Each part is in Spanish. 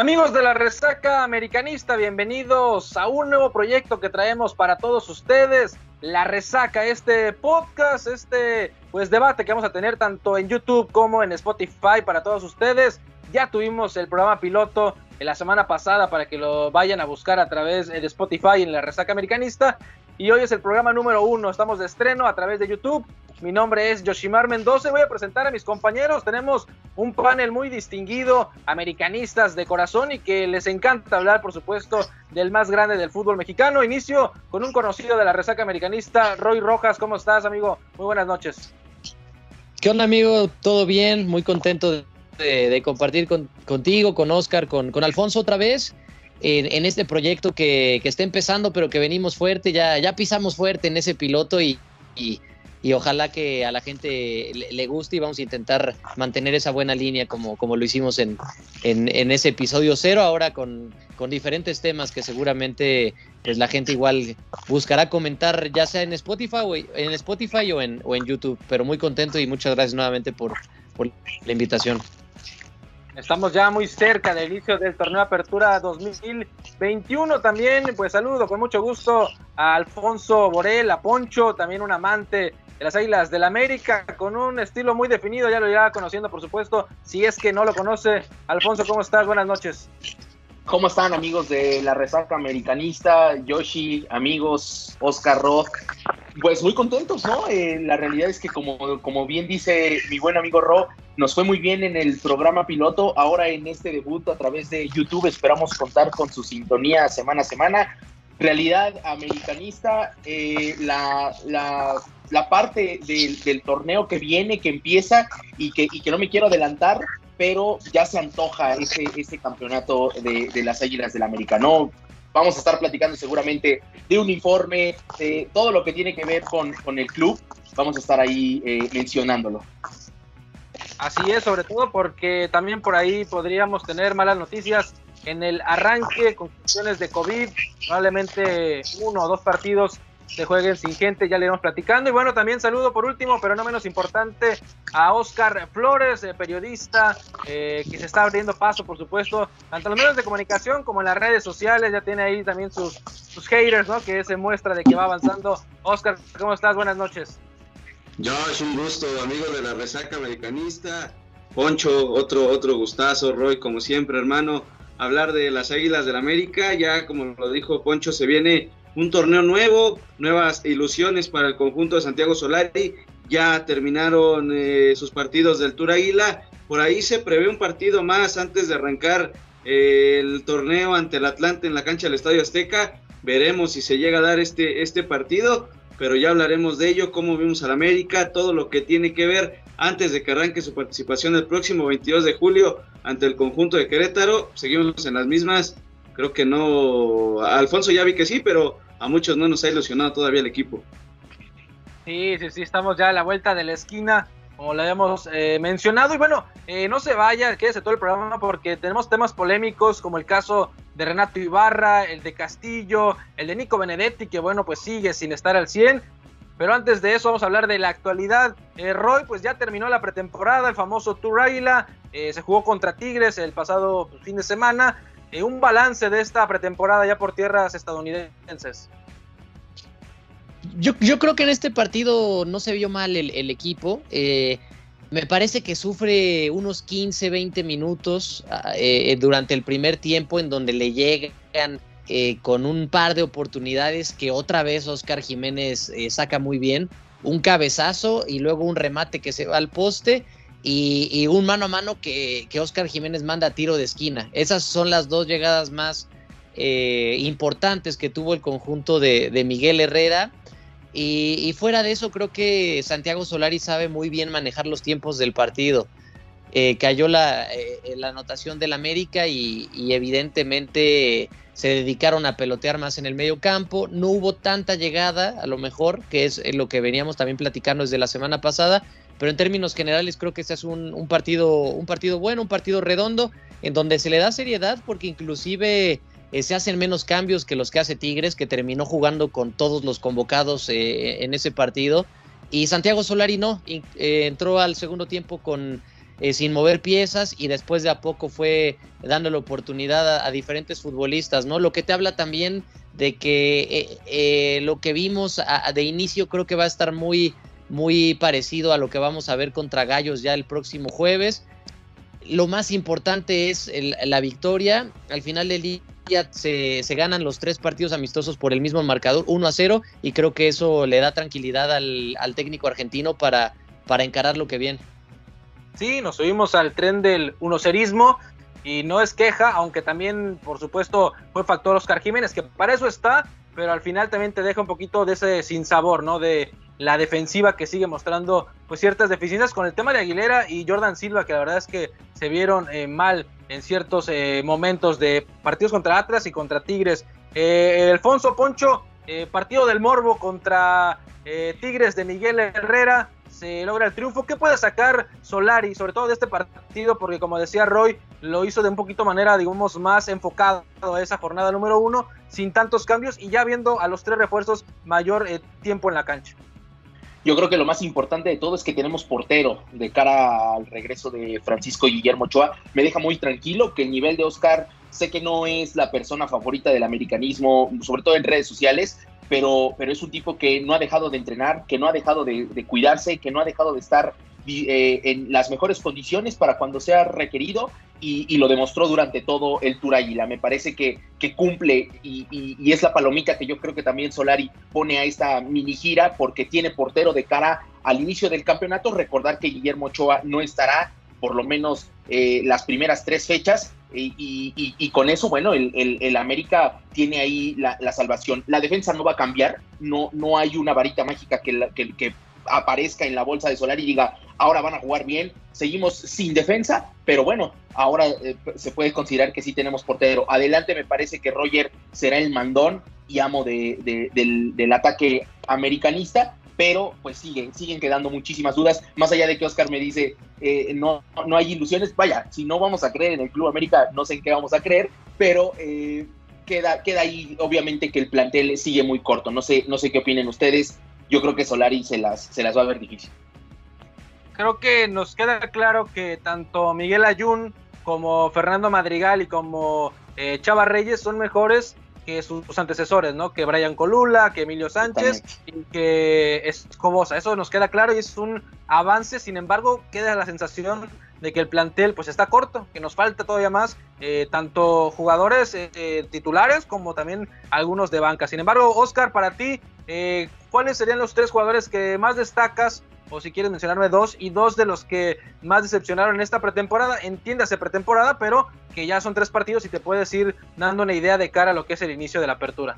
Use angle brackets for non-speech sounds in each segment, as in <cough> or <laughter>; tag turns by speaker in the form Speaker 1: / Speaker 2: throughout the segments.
Speaker 1: Amigos de la Resaca Americanista, bienvenidos a un nuevo proyecto que traemos para todos ustedes. La Resaca, este podcast, este pues debate que vamos a tener tanto en YouTube como en Spotify para todos ustedes. Ya tuvimos el programa piloto en la semana pasada para que lo vayan a buscar a través de Spotify en la Resaca Americanista. Y hoy es el programa número uno. Estamos de estreno a través de YouTube mi nombre es Yoshimar Mendoza. Voy a presentar a mis compañeros. Tenemos un panel muy distinguido, americanistas de corazón y que les encanta hablar, por supuesto, del más grande del fútbol mexicano. Inicio con un conocido de la resaca americanista, Roy Rojas. ¿Cómo estás, amigo? Muy buenas noches.
Speaker 2: ¿Qué onda, amigo? ¿Todo bien? Muy contento de, compartir contigo, con Oscar, con, Alfonso otra vez. En, este proyecto que, está empezando, pero que venimos fuerte, ya, ya pisamos fuerte en ese piloto y y ojalá que a la gente le, guste y vamos a intentar mantener esa buena línea como, lo hicimos en, en, ese episodio cero, ahora con, con, diferentes temas que seguramente pues la gente igual buscará comentar ya sea en Spotify o en, Spotify o en, o en YouTube, pero muy contento y muchas gracias nuevamente por, por la invitación.
Speaker 1: Estamos ya muy cerca del inicio del torneo Apertura 2021 también. Pues saludo con mucho gusto a Alfonso Borel, a Poncho, también un amante de las Águilas del América, con un estilo muy definido, ya lo irá conociendo por supuesto, si es que no lo conoce. Alfonso, ¿cómo estás? Buenas noches.
Speaker 3: ¿Cómo están amigos de la resaca americanista? Yoshi, amigos, Oscar Rock. Pues muy contentos, ¿no? Eh, la realidad es que como, como bien dice mi buen amigo Ro, nos fue muy bien en el programa piloto. Ahora en este debut a través de YouTube esperamos contar con su sintonía semana a semana. Realidad americanista, eh, la, la la parte del, torneo que viene, que empieza y que, y que no me quiero adelantar, pero ya se antoja ese, ese campeonato de, las Águilas del América, ¿no? Vamos a estar platicando seguramente de uniforme, de todo lo que tiene que ver con, con el club. Vamos a estar ahí eh, mencionándolo.
Speaker 1: Así es, sobre todo porque también por ahí podríamos tener malas noticias en el arranque con cuestiones de COVID, probablemente uno o dos partidos se jueguen sin gente, ya le iremos platicando. Y bueno, también saludo por último, pero no menos importante, a Oscar Flores, eh, periodista, eh, que se está abriendo paso, por supuesto, tanto en los medios de comunicación como en las redes sociales. Ya tiene ahí también sus, sus haters, ¿no? Que se muestra de que va avanzando. Oscar, ¿cómo estás? Buenas noches.
Speaker 4: Yo, es un gusto, amigo de la resaca americanista. Poncho, otro, otro gustazo, Roy, como siempre, hermano. Hablar de las Águilas del América, ya como lo dijo Poncho, se viene un torneo nuevo, nuevas ilusiones para el conjunto de Santiago Solari. Ya terminaron eh, sus partidos del Tour Águila. Por ahí se prevé un partido más antes de arrancar eh, el torneo ante el Atlante en la cancha del Estadio Azteca. Veremos si se llega a dar este, este partido, pero ya hablaremos de ello, cómo vimos al América, todo lo que tiene que ver antes de que arranque su participación el próximo 22 de julio ante el conjunto de Querétaro. Seguimos en las mismas creo que no. Alfonso ya vi que sí, pero a muchos no nos ha ilusionado todavía el equipo.
Speaker 1: Sí, sí, sí, estamos ya a la vuelta de la esquina, como lo habíamos eh, mencionado. Y bueno, eh, no se vaya, quédese todo el programa porque tenemos temas polémicos como el caso de Renato Ibarra, el de Castillo, el de Nico Benedetti, que bueno, pues sigue sin estar al 100. Pero antes de eso vamos a hablar de la actualidad. Eh, Roy, pues ya terminó la pretemporada, el famoso Tour Águila, se jugó contra Tigres el pasado fin de semana eh, un balance de esta pretemporada ya por tierras estadounidenses.
Speaker 2: Yo, creo que en este partido no se vio mal el, equipo. Eh, me parece que sufre unos 15, 20 minutos ah, eh, durante el primer tiempo en donde le llegan con un par de oportunidades que otra vez Oscar Jiménez saca muy bien. Un cabezazo y luego un remate que se va al poste y, un mano a mano que, Oscar Jiménez manda a tiro de esquina. Esas son las dos llegadas más eh, importantes que tuvo el conjunto de, Miguel Herrera. Y, fuera de eso, creo que Santiago Solari sabe muy bien manejar los tiempos del partido. Eh, cayó la, eh, la, anotación del América y, evidentemente se dedicaron a pelotear más en el medio campo. No hubo tanta llegada, a lo mejor, que es lo que veníamos también platicando desde la semana pasada, pero en términos generales creo que este es un, partido, un partido bueno, un partido redondo, en donde se le da seriedad porque inclusive eh, se hacen menos cambios que los que hace Tigres, que terminó jugando con todos los convocados eh, en ese partido. Y Santiago Solari no, eh, entró al segundo tiempo con sin mover piezas y después de a poco fue dando la oportunidad a, diferentes futbolistas, ¿no? Lo que te habla también de que lo que vimos de inicio creo que va a estar muy, muy parecido a lo que vamos a ver contra Gallos ya el próximo jueves. Lo más importante es la victoria. Al final del día se, ganan los tres partidos amistosos por el mismo marcador, 1 a 0, y creo que eso le da tranquilidad al, técnico argentino para, para encarar lo que viene.
Speaker 1: Sí, nos subimos al tren del unocerismo y no es queja, aunque también, por supuesto, fue factor Oscar Jiménez, que para eso está, pero al final también te deja un poquito de ese sinsabor, ¿no? De la defensiva que sigue mostrando pues ciertas deficiencias con el tema de Aguilera y Jordan Silva, que la verdad es que se vieron eh, mal en ciertos eh, momentos de partidos contra Atlas y contra Tigres. Eh, Alfonso Poncho, partido del Morbo contra Tigres de Miguel Herrera, se logra el triunfo. ¿Qué puede sacar Solari, sobre todo de este partido? Porque como decía Roy, lo hizo de un poquito manera, digamos, más enfocado a esa jornada número uno, sin tantos cambios y ya viendo a los tres refuerzos mayor tiempo en la cancha.
Speaker 3: Yo creo que lo más importante de todo es que tenemos portero de cara al regreso de Francisco Guillermo Ochoa. Me deja muy tranquilo que el nivel de Oscar, sé que no es la persona favorita del americanismo, sobre todo en redes sociales, pero, pero es un tipo que no ha dejado de entrenar, que no ha dejado de, de cuidarse, que no ha dejado de estar eh, en las mejores condiciones para cuando sea requerido y, lo demostró durante todo el Tour. Me parece que, que cumple y, es la palomita que yo creo que también Solari pone a esta mini gira porque tiene portero de cara al inicio del campeonato. Recordar que Guillermo Ochoa no estará por lo menos eh, las primeras tres fechas y, con eso, bueno, el, América tiene ahí la, salvación. La defensa no va a cambiar, no, no hay una varita mágica que, que, que aparezca en la bolsa de Solar y diga, ahora van a jugar bien, seguimos sin defensa, pero bueno, ahora eh, se puede considerar que sí tenemos portero. Adelante me parece que Roger será el mandón y amo de, del, ataque americanista, pero pues siguen, siguen quedando muchísimas dudas, más allá de que Oscar me dice, eh, no, no hay ilusiones, vaya, si no vamos a creer en el Club América, no sé en qué vamos a creer, pero... Eh, queda, queda ahí, obviamente, que el plantel sigue muy corto. No sé, no sé qué opinen ustedes yo creo que Solari se las, se las va a ver difícil.
Speaker 1: Creo que nos queda claro que tanto Miguel Ayun como Fernando Madrigal y como eh, Chava Reyes son mejores que sus, antecesores, ¿no? Que Brian Colula, que Emilio Sánchez y que Escobosa. Eso nos queda claro y es un avance. Sin embargo, queda la sensación de que el plantel pues está corto, que nos falta todavía más, eh, tanto jugadores eh, titulares como también algunos de banca. Sin embargo, Oscar, para ti, eh, ¿cuáles serían los tres jugadores que más destacas? O si quieres mencionarme dos, y dos de los que más decepcionaron en esta pretemporada, entiéndase pretemporada, pero que ya son tres partidos y te puedes ir dando una idea de cara a lo que es el inicio de la apertura.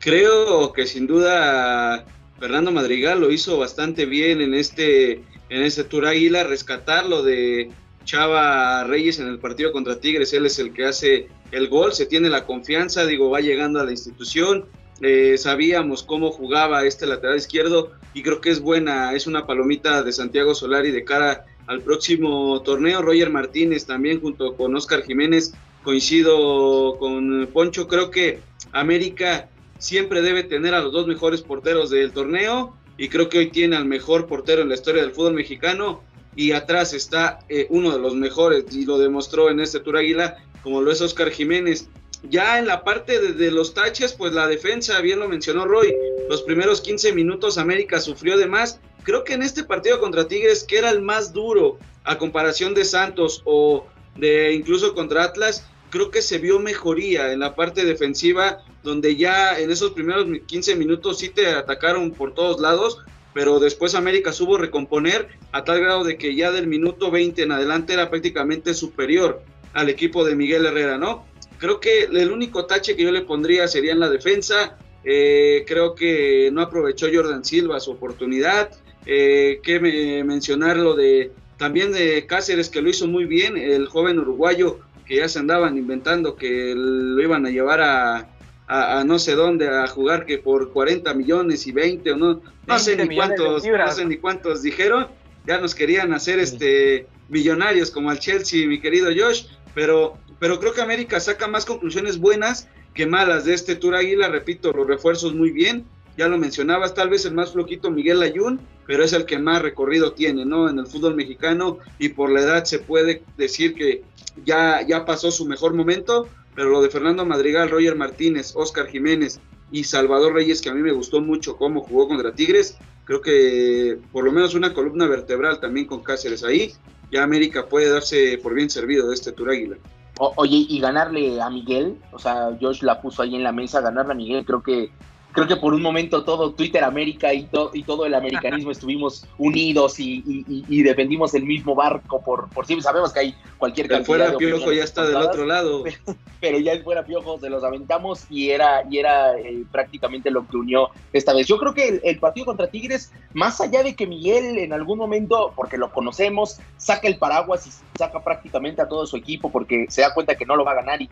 Speaker 4: Creo que sin duda Fernando Madrigal lo hizo bastante bien en este, en este Tour Águila, rescatarlo de Chava Reyes en el partido contra Tigres, él es el que hace el gol, se tiene la confianza, digo, va llegando a la institución, eh, sabíamos cómo jugaba este lateral izquierdo y creo que es buena, es una palomita de Santiago Solari de cara al próximo torneo. Roger Martínez también junto con Oscar Jiménez, coincido con Poncho, creo que América siempre debe tener a los dos mejores porteros del torneo y creo que hoy tiene al mejor portero en la historia del fútbol mexicano y atrás está eh, uno de los mejores y lo demostró en este Tour Águila como lo es Oscar Jiménez. Ya en la parte de, los taches, pues la defensa, bien lo mencionó Roy, los primeros 15 minutos América sufrió de más. Creo que en este partido contra Tigres, que era el más duro a comparación de Santos o de incluso contra Atlas, creo que se vio mejoría en la parte defensiva, donde ya en esos primeros 15 minutos sí te atacaron por todos lados, pero después América supo recomponer a tal grado de que ya del minuto 20 en adelante era prácticamente superior al equipo de Miguel Herrera, ¿no? Creo que el único tache que yo le pondría sería en la defensa. Eh, creo que no aprovechó Jordan Silva su oportunidad. Eh, que mencionar lo de también de Cáceres, que lo hizo muy bien, el joven uruguayo que ya se andaban inventando que lo iban a llevar a, a, no sé dónde a jugar que por 40 millones y 20 o no, no sé ni cuántos, no sé ni cuántos dijeron, ya nos querían hacer este millonarios como al Chelsea, mi querido Josh, pero pero creo que América saca más conclusiones buenas que malas de este Tour Águila. Repito, los refuerzos muy bien. ya lo mencionabas, tal vez el más floquito Miguel Ayun, pero es el que más recorrido tiene, ¿no? En el fútbol mexicano y por la edad se puede decir que ya, ya pasó su mejor momento, pero lo de Fernando Madrigal, Roger Martínez, Oscar Jiménez y Salvador Reyes, que a mí me gustó mucho cómo jugó contra Tigres, creo que por lo menos una columna vertebral también con Cáceres ahí, ya América puede darse por bien servido de este Tour Águila.
Speaker 3: Oye, y ganarle a Miguel, o sea, Josh la puso ahí en la mesa, ganarle a Miguel, creo que creo que por un momento todo Twitter América y, y todo el americanismo estuvimos unidos y, defendimos el mismo barco por, por siempre. Sabemos que hay cualquier
Speaker 4: cantidad fuera Piojo ya está del otro lado. <laughs>
Speaker 3: Pero, ya fuera Piojo se los aventamos y era, y era eh, prácticamente lo que unió esta vez. Yo creo que el, partido contra Tigres, más allá de que Miguel en algún momento, porque lo conocemos, saca el paraguas y saca prácticamente a todo su equipo porque se da cuenta que no lo va a ganar y,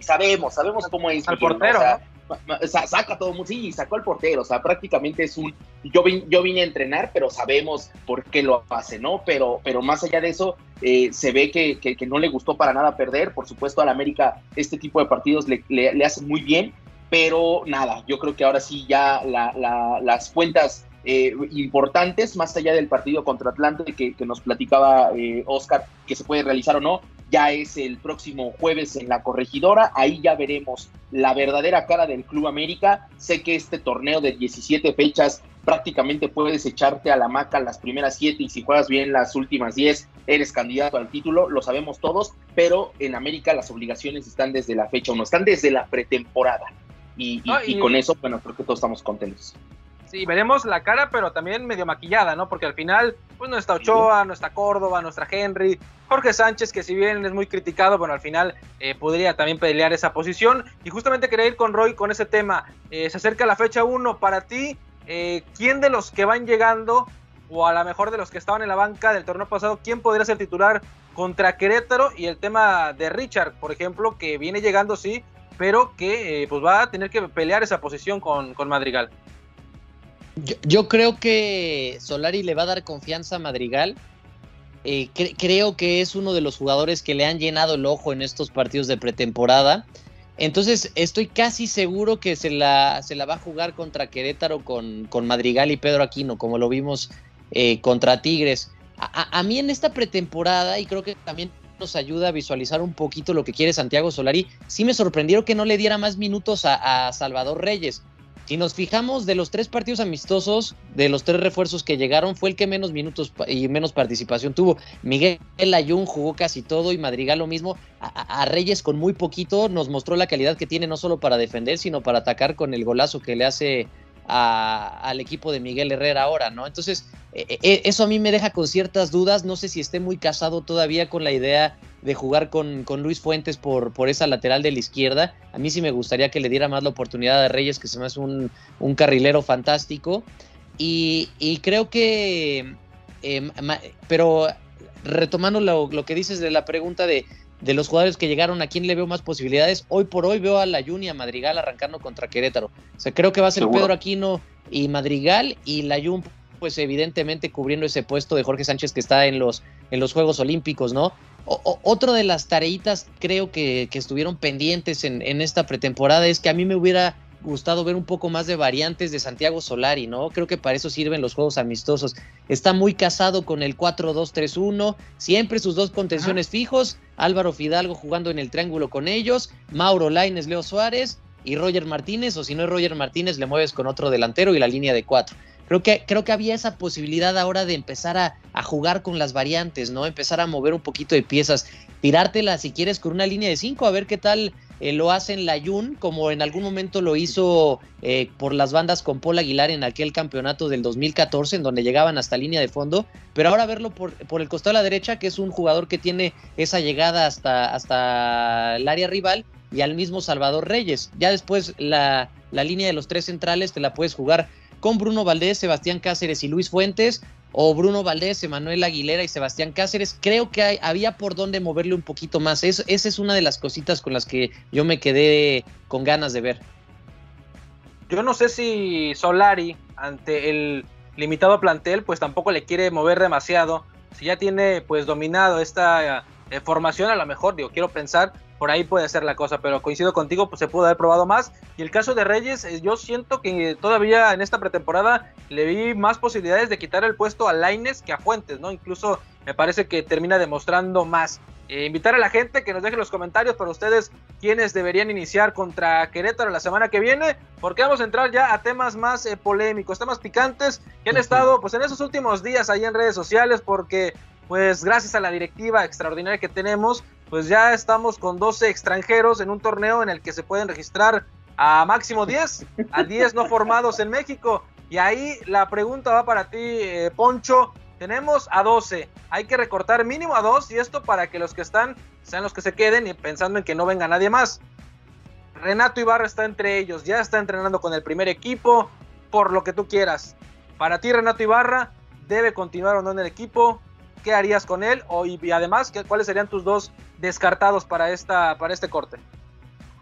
Speaker 3: sabemos, sabemos cómo es.
Speaker 1: Al portero,
Speaker 3: saca todo el mundo, sí, sacó al portero, o sea, prácticamente es un, yo, yo vine a entrenar, pero sabemos por qué lo hace, ¿no? Pero, pero más allá de eso, eh, se ve que, que, no le gustó para nada perder, por supuesto, al América este tipo de partidos le, le, hacen muy bien, pero nada, yo creo que ahora sí ya las cuentas eh, importantes, más allá del partido contra Atlante que, que nos platicaba eh, Oscar, que se puede realizar o no, ya es el próximo jueves en la corregidora, ahí ya veremos la verdadera cara del Club América. Sé que este torneo de 17 fechas prácticamente puedes echarte a la maca las primeras 7 y si juegas bien las últimas 10 eres candidato al título, lo sabemos todos, pero en América las obligaciones están desde la fecha 1, están desde la pretemporada. Y, y con eso, bueno, creo que todos estamos contentos.
Speaker 1: Sí, veremos la cara, pero también medio maquillada, ¿no? Porque al final, pues no está Ochoa, no está Córdoba, no está Henry, Jorge Sánchez, que si bien es muy criticado, bueno, al final eh, podría también pelear esa posición. Y justamente quería ir con Roy con ese tema. Eh, se acerca la fecha 1 para ti. Eh, ¿Quién de los que van llegando, o a lo mejor de los que estaban en la banca del torneo pasado, quién podría ser titular contra Querétaro? Y el tema de Richard, por ejemplo, que viene llegando, sí, pero que pues va a tener que pelear esa posición con, con Madrigal.
Speaker 2: Yo, creo que Solari le va a dar confianza a Madrigal. Eh, creo que es uno de los jugadores que le han llenado el ojo en estos partidos de pretemporada. Entonces estoy casi seguro que se la, se la va a jugar contra Querétaro con, con Madrigal y Pedro Aquino, como lo vimos eh, contra Tigres. A, mí en esta pretemporada, y creo que también nos ayuda a visualizar un poquito lo que quiere Santiago Solari, sí me sorprendió que no le diera más minutos a Salvador Reyes. Si nos fijamos de los tres partidos amistosos, de los tres refuerzos que llegaron, fue el que menos minutos y menos participación tuvo. Miguel Ayun jugó casi todo y Madrigal lo mismo. A, Reyes con muy poquito nos mostró la calidad que tiene no solo para defender, sino para atacar con el golazo que le hace al equipo de Miguel Herrera ahora, ¿no? Entonces, e, e, eso a mí me deja con ciertas dudas. No sé si esté muy casado todavía con la idea de jugar con, Luis Fuentes por, por, esa lateral de la izquierda. A mí sí me gustaría que le diera más la oportunidad a Reyes, que se me hace un, carrilero fantástico. Y, creo que, em, pero retomando lo, que dices de la pregunta de, de, los jugadores que llegaron, ¿a quién le veo más posibilidades? Hoy por hoy veo a la Juni a Madrigal arrancando contra Querétaro. O sea, creo que va a ser Pedro Aquino y Madrigal y la Jun pues evidentemente cubriendo ese puesto de Jorge Sánchez que está en los, en los Juegos Olímpicos, ¿no? otro de las tareitas creo que, estuvieron pendientes en, esta pretemporada es que a mí me hubiera gustado ver un poco más de variantes de Santiago Solari, ¿no? Creo que para eso sirven los juegos amistosos. Está muy casado con el 4-2-3-1, siempre sus dos contenciones fijos, Álvaro Fidalgo jugando en el triángulo con ellos, Mauro Laines, Leo Suárez y Roger Martínez, o si no es Roger Martínez, le mueves con otro delantero y la línea de cuatro. Creo que, creo que había esa posibilidad ahora de empezar a, jugar con las variantes, ¿no? Empezar a mover un poquito de piezas, tirártela si quieres con una línea de cinco, a ver qué tal eh, lo hace en la Jun, como en algún momento lo hizo eh, por las bandas con Paul Aguilar en aquel campeonato del 2014, en donde llegaban hasta línea de fondo, pero ahora verlo por, por el costado de la derecha, que es un jugador que tiene esa llegada hasta, hasta el área rival, y al mismo Salvador Reyes. Ya después la, la línea de los tres centrales te la puedes jugar con Bruno Valdés, Sebastián Cáceres y Luis Fuentes, o Bruno Valdés, Emanuel Aguilera y Sebastián Cáceres. Creo que había por dónde moverle un poquito más. esa es una de las cositas con las que yo me quedé con ganas de ver.
Speaker 1: Yo no sé si Solari, ante el limitado plantel, pues tampoco le quiere mover demasiado. Si ya tiene pues dominado esta eh, formación a lo mejor, digo, quiero pensar, por ahí puede ser la cosa, pero coincido contigo, pues se pudo haber probado más. Y el caso de Reyes, eh, yo siento que todavía en esta pretemporada le vi más posibilidades de quitar el puesto a Laines que a Fuentes, ¿no? Incluso me parece que termina demostrando más. Eh, invitar a la gente que nos deje los comentarios para ustedes quiénes deberían iniciar contra Querétaro la semana que viene, porque vamos a entrar ya a temas más eh, polémicos, temas picantes que han estado pues en esos últimos días ahí en redes sociales, porque pues gracias a la directiva extraordinaria que tenemos, pues ya estamos con 12 extranjeros en un torneo en el que se pueden registrar a máximo 10, a 10 no formados en México. Y ahí la pregunta va para ti, eh, Poncho. Tenemos a 12, hay que recortar mínimo a 2 y esto para que los que están sean los que se queden y pensando en que no venga nadie más. Renato Ibarra está entre ellos, ya está entrenando con el primer equipo, por lo que tú quieras. Para ti, Renato Ibarra, ¿debe continuar o no en el equipo? ¿Qué harías con él? O, y además, ¿cuáles serían tus dos descartados para, esta, para este corte?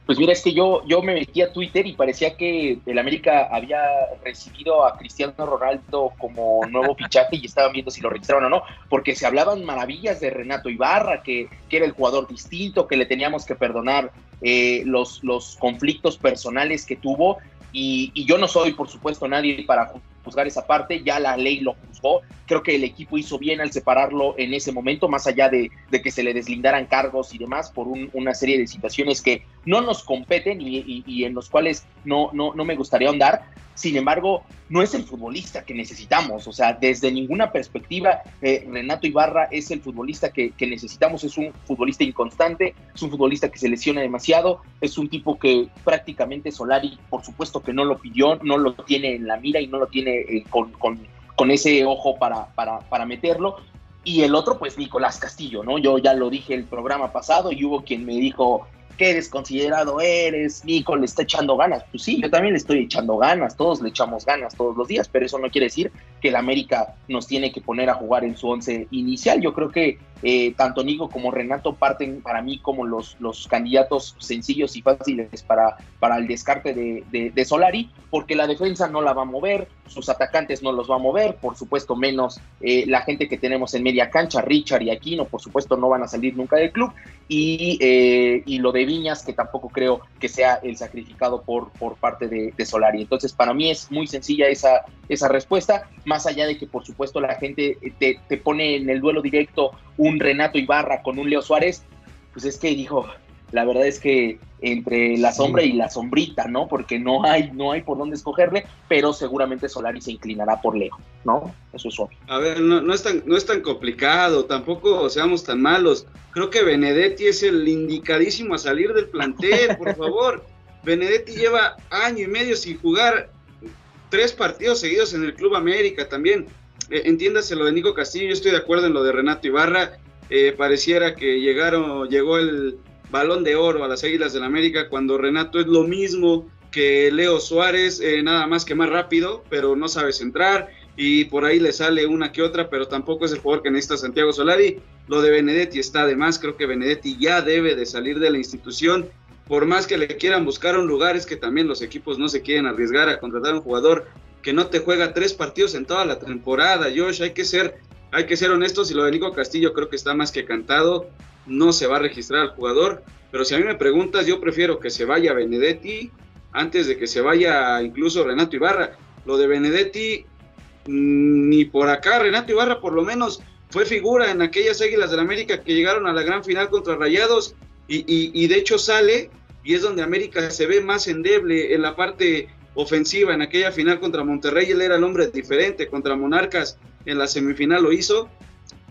Speaker 3: Pues mira, es que yo, yo me metí a Twitter y parecía que el América había recibido a Cristiano Ronaldo como nuevo <laughs> fichaje y estaban viendo si lo registraron o no, porque se hablaban maravillas de Renato Ibarra, que, que era el jugador distinto, que le teníamos que perdonar eh, los, los conflictos personales que tuvo. Y, y yo no soy, por supuesto, nadie para juzgar esa parte, ya la ley lo juzgó, creo que el equipo hizo bien al separarlo en ese momento, más allá de, que se le deslindaran cargos y demás por una serie de situaciones que no nos competen y, en los cuales no, no, no me gustaría ahondar, sin embargo, no es el futbolista que necesitamos. O sea, desde ninguna perspectiva, eh, Renato Ibarra es el futbolista que, que, necesitamos. Es un futbolista inconstante, es un futbolista que se lesiona demasiado, es un tipo que prácticamente Solari, por supuesto que no lo pidió, no lo tiene en la mira y no lo tiene eh, con, con, con, ese ojo para, para, para meterlo. Y el otro, pues Nicolás Castillo, ¿no? Yo ya lo dije el programa pasado y hubo quien me dijo, qué desconsiderado eres, Nico, le está echando ganas. Pues sí, yo también le estoy echando ganas, todos le echamos ganas todos los días, pero eso no quiere decir que el América nos tiene que poner a jugar en su once inicial. Yo creo que eh, tanto Nico como Renato parten para mí como los, los candidatos sencillos y fáciles para, para el descarte de, de, Solari, porque la defensa no la va a mover, sus atacantes no los va a mover, por supuesto menos eh, la gente que tenemos en media cancha, Richard y Aquino, por supuesto no van a salir nunca del club, y, eh, y lo de Viñas, que tampoco creo que sea el sacrificado por, por parte de, Solari. Entonces, para mí es muy sencilla esa, esa respuesta, más allá de que, por supuesto, la gente te, te pone en el duelo directo un Renato Ibarra con un Leo Suárez, pues es que dijo, la verdad es que entre la sombra y la sombrita, ¿no? Porque no hay, no hay por dónde escogerle, pero seguramente Solari se inclinará por Leo, ¿no? Eso es obvio.
Speaker 4: A ver, no, no, es tan, no es tan complicado, tampoco seamos tan malos. Creo que Benedetti es el indicadísimo a salir del plantel, por <laughs> favor. Benedetti lleva año y medio sin jugar tres partidos seguidos en el Club América también. Eh, entiéndase lo de Nico Castillo, yo estoy de acuerdo en lo de Renato Ibarra. Eh, pareciera que llegaron, llegó el balón de oro a las Águilas del América cuando Renato es lo mismo que Leo Suárez, eh, nada más que más rápido, pero no sabe centrar y por ahí le sale una que otra, pero tampoco es el jugador que necesita Santiago Solari. Lo de Benedetti está además, creo que Benedetti ya debe de salir de la institución, por más que le quieran buscar un lugar, es que también los equipos no se quieren arriesgar a contratar a un jugador que no te juega tres partidos en toda la temporada, Josh, hay que ser, hay que ser honestos y lo de Nico Castillo creo que está más que cantado, no se va a registrar al jugador, pero si a mí me preguntas, yo prefiero que se vaya Benedetti antes de que se vaya incluso Renato Ibarra. Lo de Benedetti, mm, ni por acá, Renato Ibarra por lo menos fue figura en aquellas Águilas del América que llegaron a la gran final contra Rayados y, y de hecho sale y es donde América se ve más endeble en la parte ofensiva en aquella final contra Monterrey, él era el hombre diferente, contra Monarcas en la semifinal lo hizo,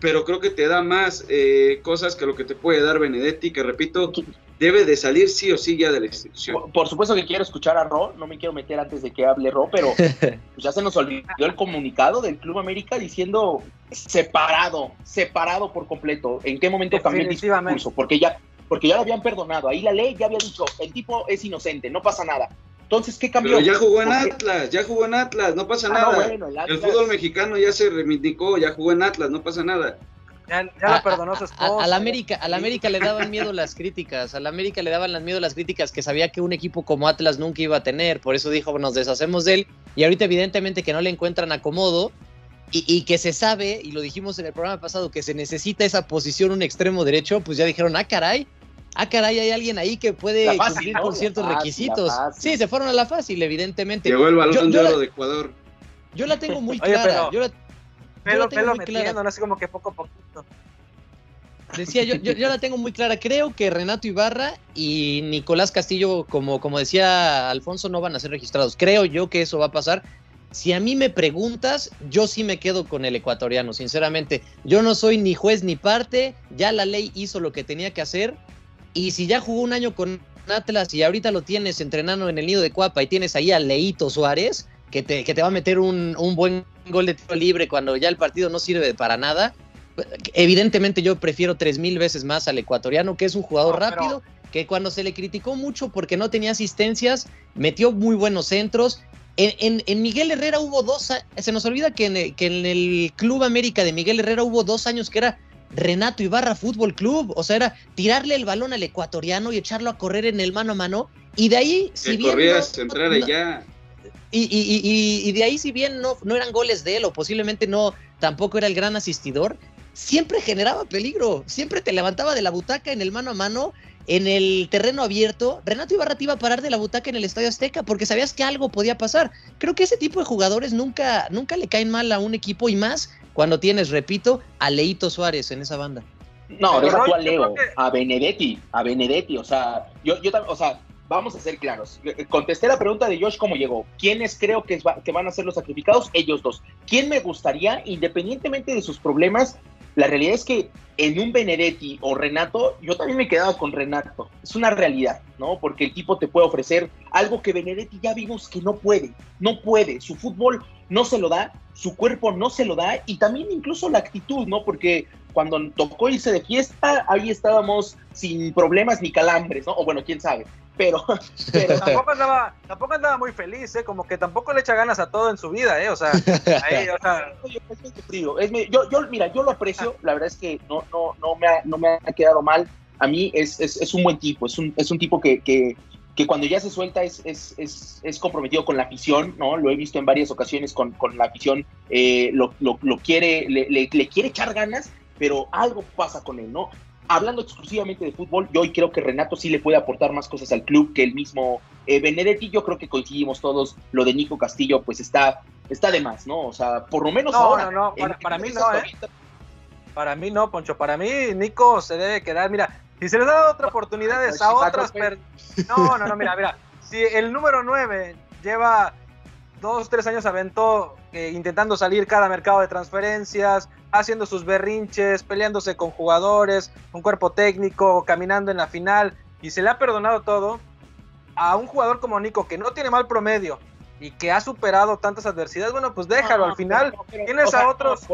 Speaker 4: pero creo que te da más eh, cosas que lo que te puede dar Benedetti, que repito, debe de salir sí o sí ya de la institución.
Speaker 3: Por, supuesto que quiero escuchar a Ro, no me quiero meter antes de que hable Ro, pero pues <laughs> ya se nos olvidó el comunicado del Club América diciendo separado, separado por completo. ¿En qué momento cambió el discurso? Porque ya, porque ya lo habían perdonado. Ahí la ley ya había dicho, el tipo es inocente, no pasa nada. Entonces, ¿qué cambió?
Speaker 4: Pero ya jugó en Atlas, ya jugó en Atlas, no pasa ah, nada. el, fútbol mexicano ya se reivindicó, ya jugó en Atlas, no pasa nada.
Speaker 1: Ya, ya perdonó su esposa.
Speaker 2: A, la América, a la América le daban miedo las críticas, a la América le daban miedo las críticas que sabía que un equipo como Atlas nunca iba a tener, por eso dijo, nos deshacemos de él, y ahorita evidentemente que no le encuentran acomodo, y, que se sabe, y lo dijimos en el programa pasado, que se necesita esa posición un extremo derecho, pues ya dijeron, ah, caray, ah, caray, hay alguien ahí que puede cumplir con ciertos requisitos. Sí, se fueron a la fácil, evidentemente.
Speaker 4: Llegó el balón de oro de Ecuador.
Speaker 2: Yo la tengo muy <laughs> clara. yo la,
Speaker 1: pelo, pelo metiendo, no así como que poco a poquito.
Speaker 2: Decía, yo, yo, la tengo muy clara. Creo que Renato Ibarra y Nicolás Castillo, como, como decía Alfonso, no van a ser registrados. Creo yo que eso va a pasar. Si a mí me preguntas, yo sí me quedo con el ecuatoriano, sinceramente. Yo no soy ni juez ni parte, ya la ley hizo lo que tenía que hacer. Y si ya jugó un año con Atlas y ahorita lo tienes entrenando en el nido de Cuapa y tienes ahí a Leito Suárez, que te, que te va a meter un, un buen gol de tiro libre cuando ya el partido no sirve para nada, evidentemente yo prefiero tres mil veces más al ecuatoriano, que es un jugador rápido, que cuando se le criticó mucho porque no tenía asistencias, metió muy buenos centros. En, Miguel Herrera hubo dos, se nos olvida que en, que en el Club América de Miguel Herrera hubo dos años que era Renato Ibarra Fútbol Club, o sea, era tirarle el balón al ecuatoriano y echarlo a correr en el mano a mano, y de ahí,
Speaker 4: si bien... ya.
Speaker 2: Y, y, y, de ahí, si bien no, no eran goles de él, o posiblemente no, tampoco era el gran asistidor, siempre generaba peligro, siempre te levantaba de la butaca en el mano a mano, en el terreno abierto. Renato Ibarra te iba a parar de la butaca en el Estadio Azteca porque sabías que algo podía pasar. Creo que ese tipo de jugadores nunca, nunca le caen mal a un equipo y más cuando tienes, repito, a Leito Suárez en esa banda.
Speaker 3: No, deja tú a Leo, a Benedetti, a Benedetti, o sea, yo, yo o sea, vamos a ser claros. Contesté la pregunta de Josh cómo llegó. ¿Quiénes creo que, que van a ser los sacrificados? Ellos dos. ¿Quién me gustaría, independientemente de sus problemas, la realidad es que en un Benedetti o Renato, yo también me he quedado con Renato. Es una realidad, ¿no? Porque el tipo te puede ofrecer algo que Benedetti ya vimos que no puede. No puede. Su fútbol no se lo da, su cuerpo no se lo da y también incluso la actitud, ¿no? Porque cuando tocó irse de fiesta, ahí estábamos sin problemas ni calambres, ¿no? O bueno, quién sabe pero, <laughs>
Speaker 1: tampoco, andaba, tampoco andaba muy feliz, ¿eh? como que tampoco le echa ganas a todo en su vida, ¿eh? o sea, <laughs> ahí, o sea...
Speaker 3: yo, yo, mira, yo lo aprecio, la verdad es que no, no, no, me, ha, no me ha quedado mal, a mí es, es, es un buen tipo, es un, es un tipo que, que, que cuando ya se suelta es, es, es, es, comprometido con la afición, ¿no? Lo he visto en varias ocasiones con, con la afición, eh, lo, lo, lo, quiere, le, le, le, quiere echar ganas, pero algo pasa con él, ¿no? hablando exclusivamente de fútbol, yo hoy creo que Renato sí le puede aportar más cosas al club que el mismo eh, Benedetti. Yo creo que coincidimos todos, lo de Nico Castillo, pues está, está de más, ¿no? O sea, por lo menos ahora.
Speaker 1: No, no, para, mí no, ¿eh? Para mí no, Poncho. Para mí, Nico se debe quedar. Mira, si se les da otra oportunidades a otras. No, no, no, mira, mira. Si el número 9 lleva dos, tres años aventó eh, intentando salir cada mercado de transferencias, haciendo sus berrinches, peleándose con jugadores, un cuerpo técnico, caminando en la final, y se le ha perdonado todo a un jugador como Nico, que no tiene mal promedio y que ha superado tantas adversidades, bueno, pues déjalo, al final tienes a otros,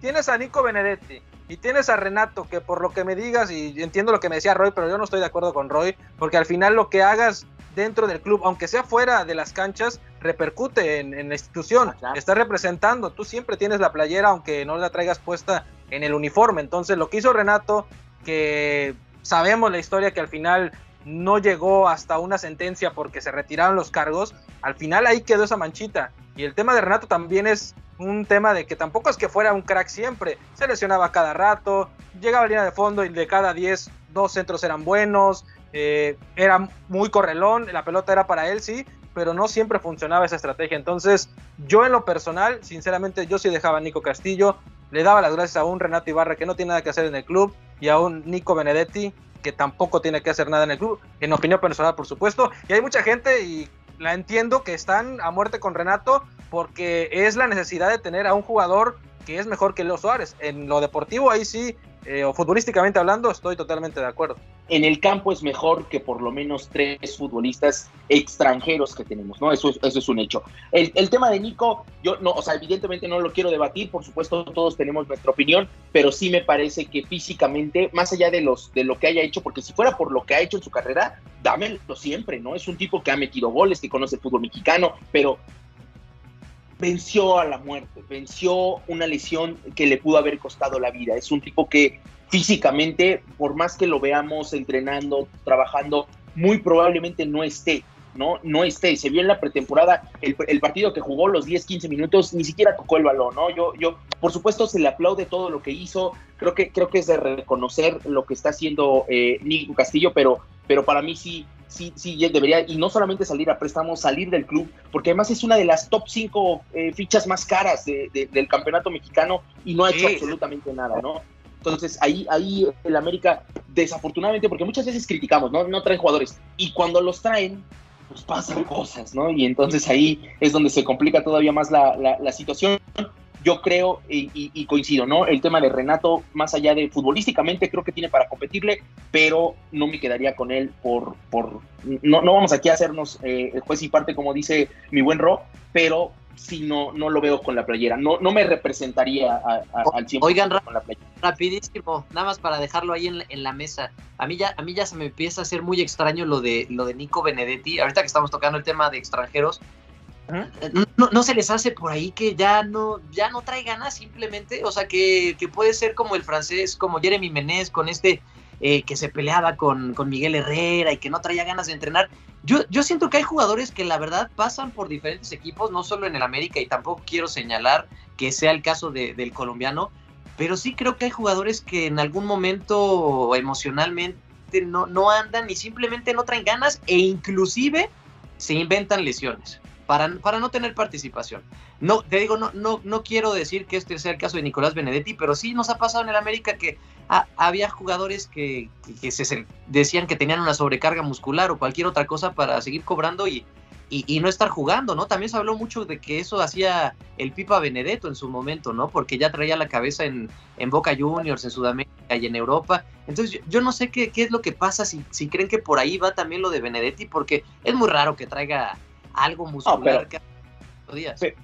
Speaker 1: tienes a Nico Benedetti y tienes a Renato, que por lo que me digas, y entiendo lo que me decía Roy, pero yo no estoy de acuerdo con Roy, porque al final lo que hagas dentro del club, aunque sea fuera de las canchas, repercute en, la institución. Ah, Estás representando, tú siempre tienes la playera, aunque no la traigas puesta en el uniforme. Entonces, lo que hizo Renato, que sabemos la historia que al final no llegó hasta una sentencia porque se retiraron los cargos, al final ahí quedó esa manchita. Y el tema de Renato también es un tema de que tampoco es que fuera un crack siempre, se lesionaba cada rato, llegaba a línea de fondo y de cada 10, dos centros eran buenos, eh, era muy correlón, la pelota era para él, sí, pero no siempre funcionaba esa estrategia. Entonces, yo en lo personal, sinceramente, yo sí dejaba a Nico Castillo, le daba las gracias a un Renato Ibarra que no tiene nada que hacer en el club y a un Nico Benedetti que tampoco tiene que hacer nada en el club, en opinión personal, por supuesto. Y hay mucha gente, y la entiendo, que están a muerte con Renato porque es la necesidad de tener a un jugador que es mejor que Leo Suárez. En lo deportivo, ahí sí eh, o futbolísticamente hablando, estoy totalmente de acuerdo.
Speaker 3: En el campo es mejor que por lo menos tres futbolistas extranjeros que tenemos, ¿no? Eso es, eso es un hecho. El, el, tema de Nico, yo no, o sea, evidentemente no lo quiero debatir, por supuesto todos tenemos nuestra opinión, pero sí me parece que físicamente, más allá de, los, de lo que haya hecho, porque si fuera por lo que ha hecho en su carrera, dámelo siempre, ¿no? Es un tipo que ha metido goles, que conoce el fútbol mexicano, pero venció a la muerte, venció una lesión que le pudo haber costado la vida. Es un tipo que físicamente, por más que lo veamos entrenando, trabajando, muy probablemente no esté. ¿no? No esté. Se vio en la pretemporada el, partido que jugó los 10, 15 minutos, ni siquiera tocó el balón, ¿no? Yo, yo, por supuesto, se le aplaude todo lo que hizo. Creo que, creo que es de reconocer lo que está haciendo eh, Nico Castillo, pero, pero para mí sí, sí, sí debería, y no solamente salir a préstamo, salir del club, porque además es una de las top 5 eh, fichas más caras del campeonato mexicano y no ha hecho absolutamente nada, ¿no? Entonces ahí, ahí el América, desafortunadamente, porque muchas veces criticamos, ¿no? No traen jugadores. Y cuando los traen, pues pasan cosas, ¿no? Y entonces ahí es donde se complica todavía más la, la, situación. Yo creo y, coincido, ¿no? El tema de Renato, más allá de futbolísticamente, creo que tiene para competirle, pero no me quedaría con él por. por no, no vamos aquí a hacernos eh, juez y parte, como dice mi buen Ro, pero sí no, no lo veo con la playera. No, no me representaría al 100%
Speaker 2: Oigan, con la playera. Rapidísimo, nada más para dejarlo ahí en, la mesa. A mí, ya, a mí ya se me empieza a hacer muy extraño lo de, lo de Nico Benedetti. Ahorita que estamos tocando el tema de extranjeros, no, no, se les hace por ahí que ya no, ya no trae ganas simplemente, o sea que, que puede ser como el francés, como Jeremy Menez con este eh, que se peleaba con, con, Miguel Herrera y que no traía ganas de entrenar. Yo, yo siento que hay jugadores que la verdad pasan por diferentes equipos, no solo en el América, y tampoco quiero señalar que sea el caso del colombiano, pero sí creo que hay jugadores que en algún momento emocionalmente no, no andan y simplemente no traen ganas e inclusive se inventan lesiones para, para no tener participación. No, te digo, no, no, no quiero decir que este sea el caso de Nicolás Benedetti, pero sí nos ha pasado en el América que había jugadores que, que, se decían que tenían una sobrecarga muscular o cualquier otra cosa para seguir cobrando y, y, no estar jugando, ¿no? También se habló mucho de que eso hacía el Pipa Benedetto en su momento, ¿no? Porque ya traía la cabeza en, en Boca Juniors, en Sudamérica y en Europa. Entonces, yo, no sé qué, qué, es lo que pasa si, si creen que por ahí va también lo de Benedetti, porque es muy raro que traiga algo muscular.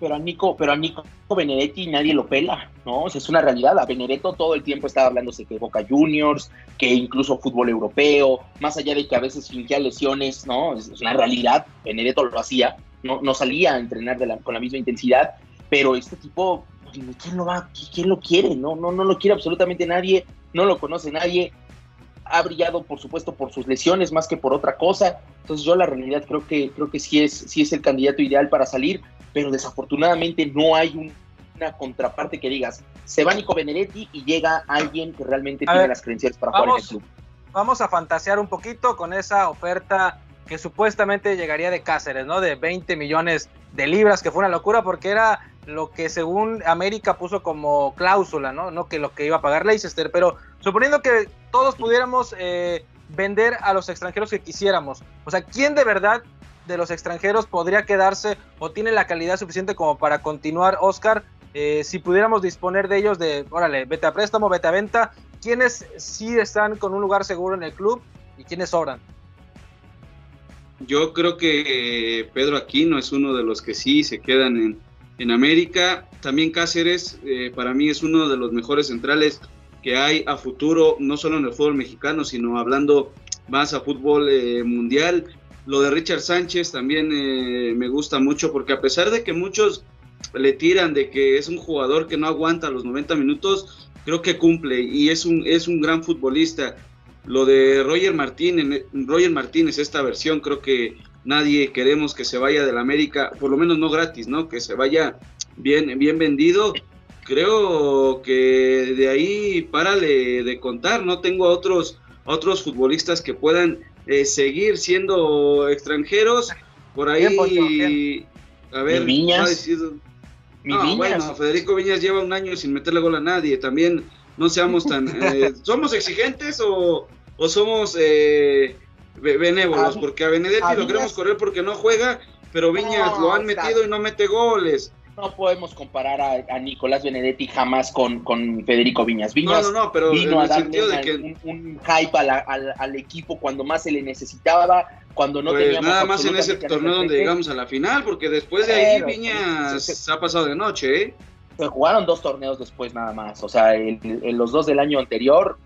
Speaker 3: Pero a Nico, pero a Nico Benedetti nadie lo pela, ¿no? es una realidad. A Benedetto todo el tiempo estaba hablándose de Boca Juniors, que incluso fútbol europeo, más allá de que a veces fingía lesiones, ¿no? Es, una realidad. Benedetto lo hacía, no, no salía a entrenar con la misma intensidad, pero este tipo, ¿quién lo va? ¿Quién lo quiere? No, no, no lo quiere absolutamente nadie, no lo conoce nadie ha brillado por supuesto por sus lesiones más que por otra cosa. Entonces yo la realidad creo que creo que sí es sí es el candidato ideal para salir, pero desafortunadamente no hay una contraparte que digas, se va Nico Benedetti y llega alguien que realmente tiene las credenciales para jugar en el club.
Speaker 1: Vamos a fantasear un poquito con esa oferta que supuestamente llegaría de Cáceres, ¿no? De 20 millones de libras, que fue una locura porque era lo que según América puso como cláusula, ¿no? No que lo que iba a pagar Leicester, pero suponiendo que todos pudiéramos eh, vender a los extranjeros que quisiéramos, o sea, ¿quién de verdad de los extranjeros podría quedarse o tiene la calidad suficiente como para continuar, Oscar? Eh, si pudiéramos disponer de ellos de, órale, vete a préstamo, vete a venta, ¿quiénes sí están con un lugar seguro en el club y quiénes sobran?
Speaker 4: Yo creo que eh, Pedro Aquino es uno de los que sí se quedan en, en América. También Cáceres, eh, para mí, es uno de los mejores centrales que hay a futuro, no solo en el fútbol mexicano, sino hablando más a fútbol mundial. Lo de Richard Sánchez también eh, me gusta mucho porque a pesar de que muchos le tiran de que es un jugador que no aguanta los 90 minutos, creo que cumple y es un, es un gran futbolista. Lo de Roger Martínez, Roger Martínez, esta versión, creo que nadie queremos que se vaya del América, por lo menos no gratis, ¿no? Que se vaya bien, bien vendido. Creo que de ahí párale de contar, no tengo otros, otros futbolistas que puedan eh, seguir siendo extranjeros. Por ahí, a ver,
Speaker 3: Viñas.
Speaker 4: bueno, Federico Viñas lleva un año sin meterle gol a nadie. También no seamos tan. Eh, <laughs> ¿Somos exigentes o, o somos eh, benévolos? porque a Benedetti lo queremos correr porque no juega, pero Viñas lo han metido y no mete goles
Speaker 3: no podemos comparar a, Nicolás Benedetti jamás con, con, Federico Viñas. Viñas
Speaker 4: no, no, no, pero
Speaker 3: vino a darle un, hype al, equipo cuando más se le necesitaba, cuando no pues teníamos
Speaker 4: nada más en ese torneo donde llegamos a la final, porque después de ahí Viñas se, ha pasado de noche, ¿eh?
Speaker 3: Se jugaron dos torneos después nada más, o sea, en los dos del año anterior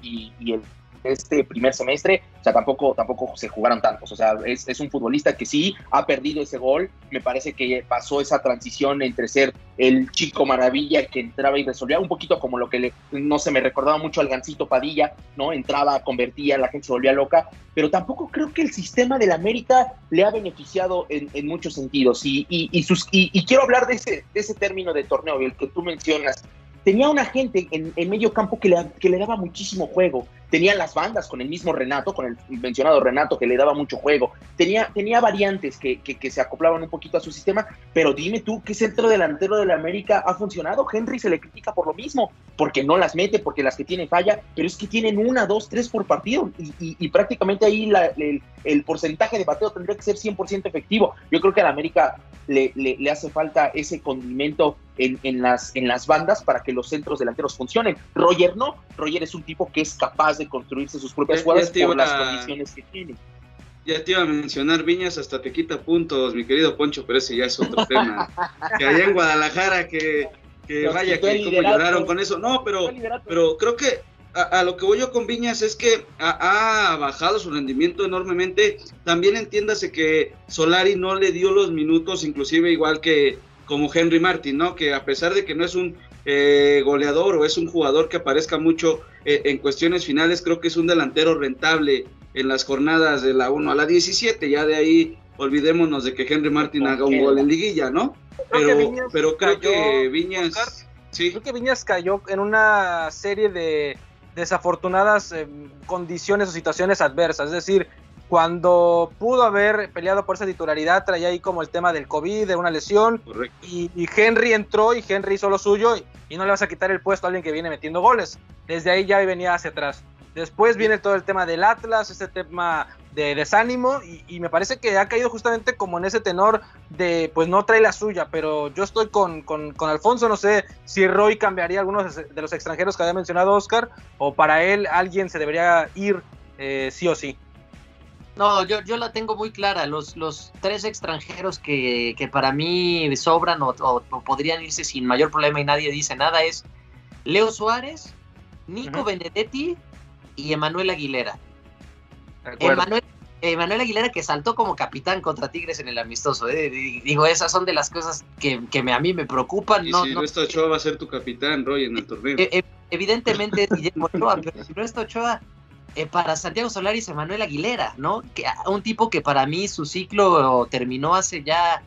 Speaker 3: y, y el este primer semestre, o sea, tampoco, tampoco se jugaron tantos. O sea, es, un futbolista que sí ha perdido ese gol. Me parece que pasó esa transición entre ser el chico maravilla que entraba y resolvía, un poquito como lo que le, no se me recordaba mucho al Gancito Padilla, ¿no? Entraba, convertía, la gente se volvía loca, pero tampoco creo que el sistema del América le ha beneficiado en, muchos sentidos. Y, y, sus, y, quiero hablar de ese, de ese término de torneo, el que tú mencionas. Tenía una gente en, medio campo que le, que le daba muchísimo juego, tenía las bandas con el mismo Renato, con el mencionado Renato que le daba mucho juego, tenía, tenía variantes que, que, se acoplaban un poquito a su sistema, pero dime tú, ¿qué centro delantero de la América ha funcionado? Henry se le critica por lo mismo, porque no las mete, porque las que tiene falla, pero es que tienen una, dos, tres por partido y, prácticamente ahí el, el, porcentaje de bateo tendría que ser 100% efectivo. Yo creo que a la América le, le, le hace falta ese condimento en, en, las, en las bandas para que los centros delanteros funcionen. Roger no, Roger es un tipo que es capaz de construirse sus propias jugadas por las condiciones que tiene.
Speaker 4: Ya te iba a mencionar Viñas, hasta te quita puntos, mi querido Poncho, pero ese ya es otro <laughs> tema. que allá en Guadalajara, que, vaya, que como lloraron con eso. No, pero, pero creo que a, lo que voy yo con Viñas es que ha, bajado su rendimiento enormemente. También entiéndase que Solari no le dio los minutos, inclusive igual que como Henry Martin, ¿no? Que a pesar de que no es un eh, goleador o es un jugador que aparezca mucho eh, en cuestiones finales, creo que es un delantero rentable en las jornadas de la 1 a la 17, ya de ahí olvidémonos de que Henry Martin haga un gol en liguilla, ¿no? Pero, pero creo que Viñas...
Speaker 1: Sí. Creo que Viñas cayó en una serie de desafortunadas eh, condiciones o situaciones adversas, es decir, cuando pudo haber peleado por esa titularidad, traía ahí como el tema del COVID, de una lesión. Y, Henry entró y Henry hizo lo suyo y, no le vas a quitar el puesto a alguien que viene metiendo goles. Desde ahí ya venía hacia atrás. Después viene todo el tema del Atlas, este tema de desánimo y, me parece que ha caído justamente como en ese tenor de pues no trae la suya, pero yo estoy con, con, con Alfonso, no sé si Roy cambiaría algunos de los extranjeros que había mencionado Oscar o para él alguien se debería ir eh, sí o sí.
Speaker 2: No, yo, yo la tengo muy clara. Los, los tres extranjeros que, para mí sobran o, podrían irse sin mayor problema y nadie dice nada es Leo Suárez, Nico Benedetti y Emanuel Aguilera. Emanuel, Aguilera que saltó como capitán contra Tigres en el amistoso. ¿eh? Digo, esas son de las cosas que, a mí me preocupan.
Speaker 4: Y no, si no, Ochoa va a ser tu capitán, Roy, en el torneo.
Speaker 2: E, e, evidentemente Guillermo Ochoa, pero si no está Ochoa, eh, para Santiago Solaris, Emanuel Aguilera, ¿no? Que, un tipo que para mí su ciclo terminó hace ya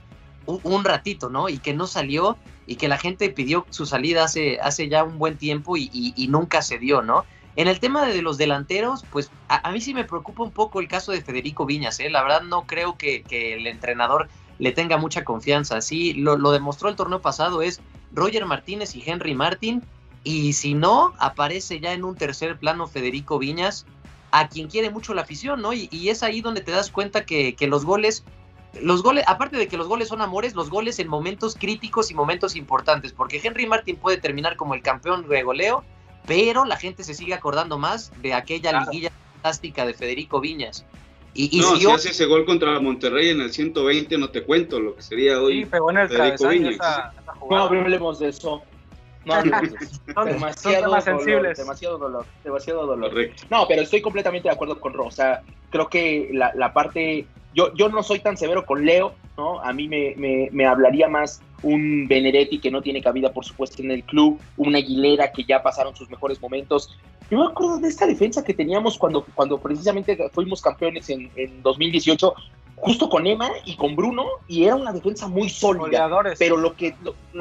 Speaker 2: un, ratito, ¿no? Y que no salió y que la gente pidió su salida hace, hace ya un buen tiempo y, nunca se dio, ¿no? En el tema de los delanteros, pues a, mí sí me preocupa un poco el caso de Federico Viñas, ¿eh? La verdad no creo que, el entrenador le tenga mucha confianza. Sí, lo, demostró el torneo pasado, es Roger Martínez y Henry Martín. Y si no, aparece ya en un tercer plano Federico Viñas, a quien quiere mucho la afición, ¿no? Y, es ahí donde te das cuenta que, los goles, los goles, aparte de que los goles son amores, los goles en momentos críticos y momentos importantes, porque Henry Martin puede terminar como el campeón de goleo, pero la gente se sigue acordando más de aquella liguilla fantástica de Federico Viñas.
Speaker 4: Y, no, si, hace ese gol contra Monterrey en el 120, no te cuento lo que sería hoy.
Speaker 1: Sí, pegó en el Federico Viñas.
Speaker 3: no hablemos de eso. <laughs> No, no, demasiado sensibles. demasiado dolor, demasiado dolor. No, pero estoy completamente de acuerdo con Rosa. Creo que la, la, parte, yo, yo no soy tan severo con Leo, ¿no? A mí me, me, me, hablaría más un Benedetti que no tiene cabida, por supuesto, en el club, una Aguilera que ya pasaron sus mejores momentos. Yo me acuerdo de esta defensa que teníamos cuando, cuando precisamente fuimos campeones en, en 2018 justo con Emma y con Bruno, y era una defensa muy sólida. Goleadores. Pero lo que.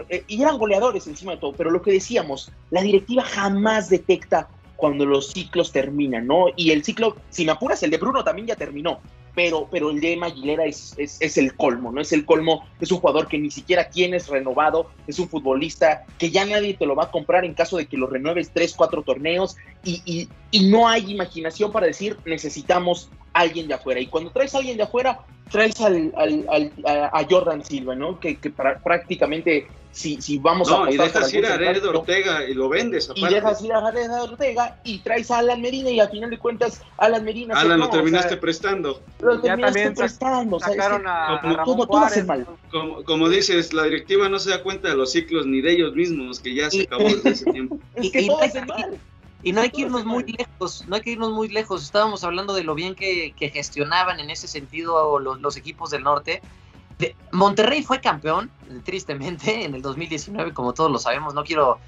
Speaker 3: Eh, y eran goleadores encima de todo, pero lo que decíamos, la directiva jamás detecta cuando los ciclos terminan, ¿no? Y el ciclo, si me apuras, el de Bruno también ya terminó, pero, pero el de Aguilera es, es, el colmo, ¿no? Es el colmo, es un jugador que ni siquiera tienes renovado, es un futbolista que ya nadie te lo va a comprar en caso de que lo renueves tres, cuatro torneos, y, y, y no hay imaginación para decir necesitamos alguien de afuera. Y cuando traes a alguien de afuera, traes al, al, a Jordan Silva, ¿no? Que, que prácticamente si, si vamos
Speaker 4: no, a... y dejas ir a Red Ortega y lo vendes.
Speaker 3: Aparte. Y dejas ir a Red Ortega y traes a Alan Medina y al final de cuentas Alan Medina...
Speaker 4: Alan lo terminaste prestando.
Speaker 3: Lo terminaste prestando.
Speaker 1: Sacaron a, como,
Speaker 3: todo, todo mal.
Speaker 4: Como, como, dices, la directiva no se da cuenta de los ciclos ni de ellos mismos, que ya se acabó desde ese <laughs> tiempo.
Speaker 3: Es que todo hace mal.
Speaker 2: Y no hay que irnos muy lejos, no hay que irnos muy lejos. Estábamos hablando de lo bien que, gestionaban en ese sentido los, equipos del norte. Monterrey fue campeón, tristemente, en el 2019, como todos lo sabemos, no quiero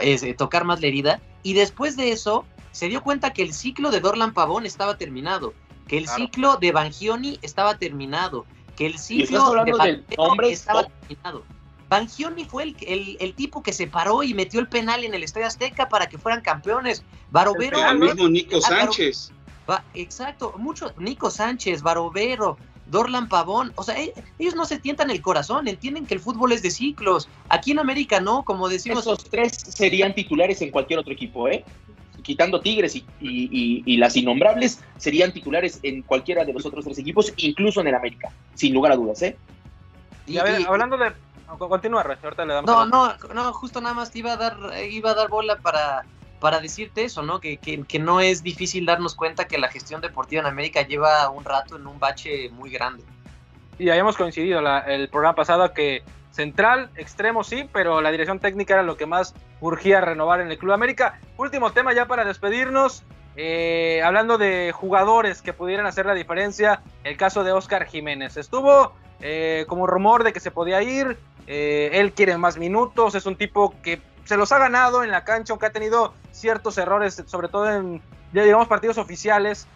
Speaker 2: eh, tocar más la herida, y después de eso se dio cuenta que el ciclo de Dorlan Pavón estaba terminado, que el ciclo de Bangioni estaba terminado, que el ciclo de hombre estaba terminado. Bangioni fue el, el, tipo que se paró y metió el penal en el Estadio Azteca para que fueran campeones. Barovero.
Speaker 4: El mismo Nico Sánchez.
Speaker 2: exacto, mucho. Nico Sánchez, Barovero, Dorlan Pavón. O sea, e, ellos no se tientan el corazón, entienden que el fútbol es de ciclos. Aquí en América no, como decimos.
Speaker 3: Esos tres serían titulares en cualquier otro equipo, ¿eh? Quitando Tigres y, las innombrables, serían titulares en cualquiera de los otros tres equipos, incluso en el América, sin lugar a dudas, ¿eh?
Speaker 1: Y, a ver, hablando de. Continúa, ahorita le damos.
Speaker 2: No, no, no, justo nada más te iba a dar, iba a dar bola para para decirte eso, ¿no? Que, que, no es difícil darnos cuenta que la gestión deportiva en América lleva un rato en un bache muy grande.
Speaker 1: Y habíamos coincidido el programa pasado que central, extremo sí, pero la dirección técnica era lo que más urgía renovar en el Club América. Último tema ya para despedirnos. Eh, hablando de jugadores que pudieran hacer la diferencia, el caso de Oscar Jiménez. Estuvo eh, como rumor de que se podía ir, eh, él quiere más minutos, es un tipo que se los ha ganado en la cancha, aunque ha tenido ciertos errores, sobre todo en, ya partidos oficiales.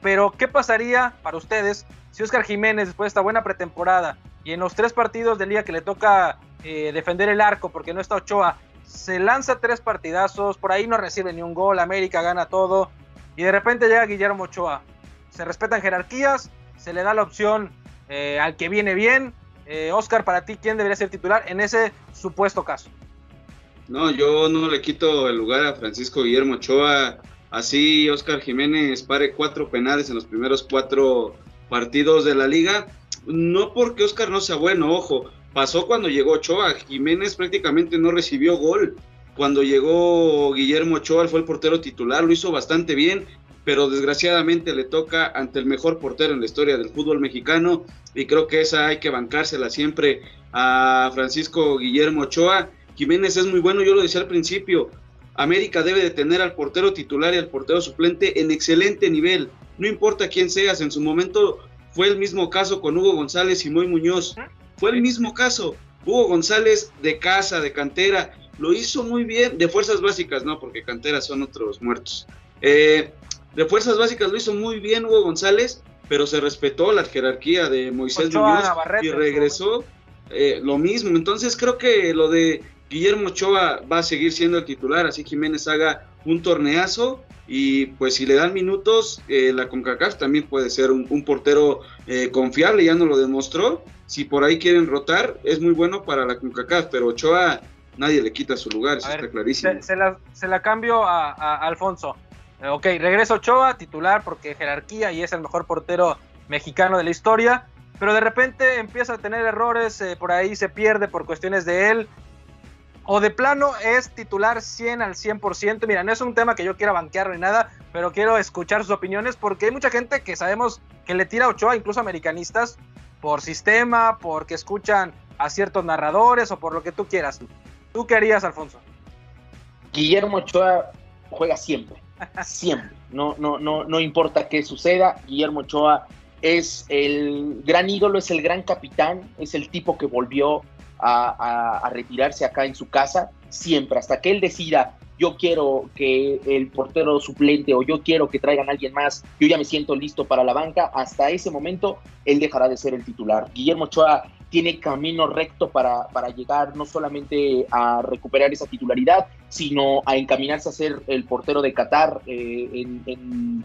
Speaker 1: Pero, ¿qué pasaría para ustedes si Oscar Jiménez, después de esta buena pretemporada y en los tres partidos del día que le toca eh, defender el arco porque no está Ochoa, se lanza tres partidazos, por ahí no recibe ni un gol, América gana todo y de repente llega Guillermo Ochoa? Se respetan jerarquías, se le da la opción eh, al que viene bien. Oscar, para ti, ¿quién debería ser titular en ese supuesto caso?
Speaker 4: No, yo no le quito el lugar a Francisco Guillermo Ochoa. Así Oscar Jiménez pare cuatro penales en los primeros cuatro partidos de la liga. No porque Oscar no sea bueno, ojo. Pasó cuando llegó Ochoa. Jiménez prácticamente no recibió gol. Cuando llegó Guillermo Ochoa, fue el portero titular, lo hizo bastante bien, pero desgraciadamente le toca ante el mejor portero en la historia del fútbol mexicano y creo que esa hay que bancársela siempre a Francisco Guillermo Ochoa Jiménez es muy bueno, yo lo decía al principio. América debe de tener al portero titular y al portero suplente en excelente nivel. No importa quién seas, en su momento fue el mismo caso con Hugo González y Moy Muñoz. Fue el mismo caso. Hugo González de casa, de cantera, lo hizo muy bien, de fuerzas básicas, no, porque canteras son otros muertos. Eh, de fuerzas básicas lo hizo muy bien Hugo González, pero se respetó la jerarquía de Moisés Muñoz y regresó eh, lo mismo. Entonces creo que lo de Guillermo Ochoa va a seguir siendo el titular, así Jiménez haga un torneazo y pues si le dan minutos, eh, la CONCACAF también puede ser un, portero eh, confiable, ya no lo demostró. Si por ahí quieren rotar, es muy bueno para la CONCACAF, pero Ochoa nadie le quita su lugar, eso está clarísimo.
Speaker 1: Se, la, cambio a, Alfonso. Eh, ok, regreso Ochoa, titular porque jerarquía y es el mejor portero mexicano de la historia, pero de repente empieza a tener errores, por ahí se pierde por cuestiones de él, o de plano es titular 100 al 100%. Mira, no es un tema que yo quiera banquear ni nada, pero quiero escuchar sus opiniones porque hay mucha gente que sabemos que le tira a Ochoa, incluso americanistas, por sistema, porque escuchan a ciertos narradores o por lo que tú quieras. ¿Tú qué harías, Alfonso?
Speaker 3: Guillermo Ochoa juega siempre, <laughs> siempre. No, no, no, no importa qué suceda, Guillermo Ochoa es el gran ídolo, es el gran capitán, es el tipo que volvió a, retirarse acá en su casa, siempre, hasta que él decida, yo quiero que el portero suplente o yo quiero que traigan a alguien más, yo ya me siento listo para la banca, hasta ese momento él dejará de ser el titular. Guillermo Ochoa tiene camino recto para, para llegar no solamente a recuperar esa titularidad, sino a encaminarse a ser el portero de Qatar eh,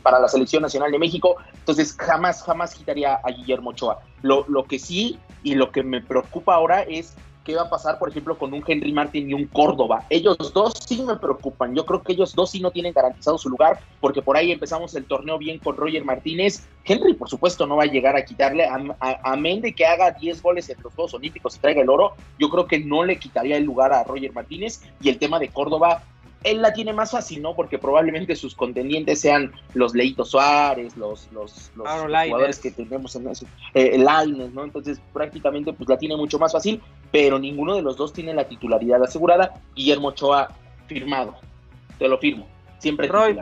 Speaker 3: para la Selección Nacional de México. Entonces jamás, jamás quitaría a Guillermo Ochoa. Lo, lo que sí y lo que me preocupa ahora es qué va a pasar, por ejemplo, con un Henry Martin y un Córdoba. Ellos dos sí me preocupan. Yo creo que ellos dos sí no tienen garantizado su lugar, porque por ahí empezamos el torneo bien con Roger Martínez. Henry, por supuesto, no va a llegar a quitarle, a, a, de que haga 10 goles en los Juegos Olímpicos y traiga el oro, yo creo que no le quitaría el lugar a Roger Martínez. Y el tema de Córdoba, él la tiene más fácil, ¿no? Porque probablemente sus contendientes sean los Leitos Suárez, los, los, jugadores que tenemos en ese, eh, el Aines, ¿no? Entonces prácticamente pues la tiene mucho más fácil, pero ninguno de los dos tiene la titularidad asegurada. Guillermo Ochoa firmado, te lo firmo, siempre.
Speaker 1: Roy,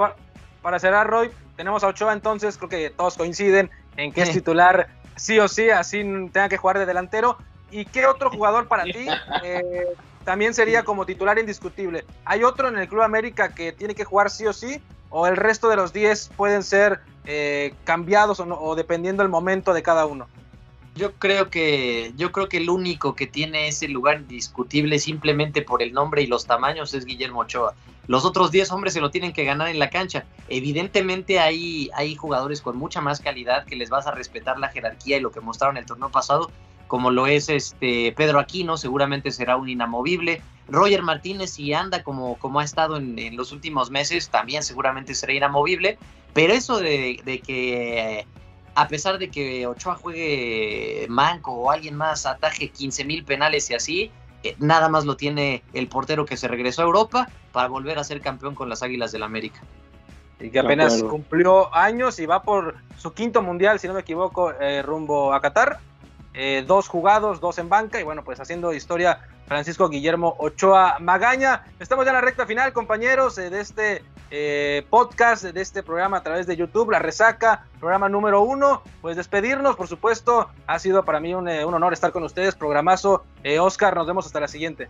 Speaker 1: para cerrar, Roy, tenemos a Ochoa, entonces creo que todos coinciden en que es titular sí o sí, así tenga que jugar de delantero. ¿Y qué otro jugador para <laughs> ti eh, también sería como titular indiscutible? ¿Hay otro en el Club América que tiene que jugar sí o sí? ¿O el resto de los 10 pueden ser eh, cambiados o, o dependiendo del momento de cada uno?
Speaker 2: Yo creo que yo creo que el único que tiene ese lugar indiscutible simplemente por el nombre y los tamaños es Guillermo Ochoa. Los otros 10 hombres se lo tienen que ganar en la cancha. Evidentemente hay, hay jugadores con mucha más calidad que les vas a respetar la jerarquía y lo que mostraron el torneo pasado, como lo es este Pedro Aquino, seguramente será un inamovible. Roger Martínez, si anda como, como ha estado en, los últimos meses, también seguramente será inamovible. Pero eso de, de que a pesar de que Ochoa juegue manco o alguien más ataje 15 mil penales y así, eh, nada más lo tiene el portero que se regresó a Europa para volver a ser campeón con las Águilas del América.
Speaker 1: Y que apenas cumplió años y va por su quinto mundial, si no me equivoco, eh, rumbo a Qatar. Eh, dos jugados, dos en banca y bueno, pues haciendo historia Francisco Guillermo Ochoa Magaña. Estamos ya en la recta final, compañeros, de este eh, podcast de este programa a través de YouTube, La Resaca, programa número uno. Pues despedirnos, por supuesto, ha sido para mí un, eh, honor estar con ustedes. Programazo, eh, Oscar, nos vemos hasta la siguiente.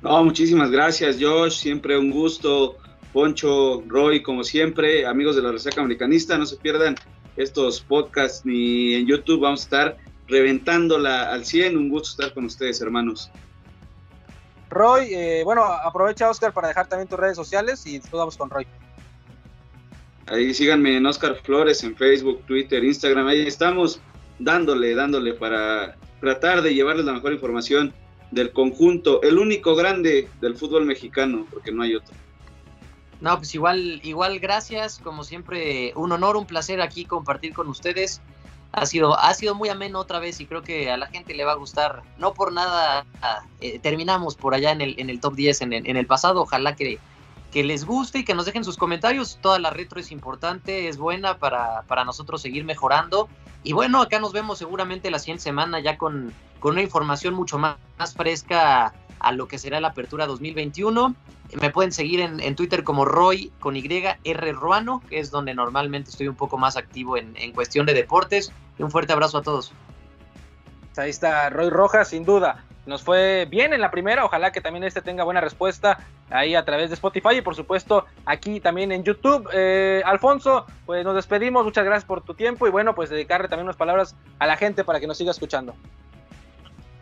Speaker 4: No, muchísimas gracias, Josh. Siempre un gusto. Poncho, Roy, como siempre, amigos de la Resaca Americanista, no se pierdan estos podcasts ni en YouTube. Vamos a estar reventándola al 100. Un gusto estar con ustedes, hermanos.
Speaker 1: Roy, eh, bueno, aprovecha Oscar para dejar también tus redes sociales y después vamos con Roy.
Speaker 4: Ahí síganme en Oscar Flores en Facebook, Twitter, Instagram, ahí estamos dándole, dándole para tratar de llevarles la mejor información del conjunto, el único grande del fútbol mexicano, porque no hay otro.
Speaker 2: No, pues igual, igual gracias, como siempre, un honor, un placer aquí compartir con ustedes ha sido, ha sido muy ameno otra vez y creo que a la gente le va a gustar. No por nada eh, terminamos por allá en el, en el top 10 en en el pasado. Ojalá que, que les guste y que nos dejen sus comentarios. Toda la retro es importante, es buena para, para nosotros seguir mejorando. Y bueno, acá nos vemos seguramente la siguiente semana ya con, con una información mucho más, más fresca a lo que será la apertura 2021. Me pueden seguir en, Twitter como Roy con Y R Ruano, que es donde normalmente estoy un poco más activo en, cuestión de deportes. Y un fuerte abrazo a todos.
Speaker 1: Ahí está Roy Rojas, sin duda. Nos fue bien en la primera, ojalá que también este tenga buena respuesta ahí a través de Spotify y por supuesto aquí también en YouTube. Eh, Alfonso, pues nos despedimos, muchas gracias por tu tiempo y bueno, pues dedicarle también unas palabras a la gente para que nos siga escuchando.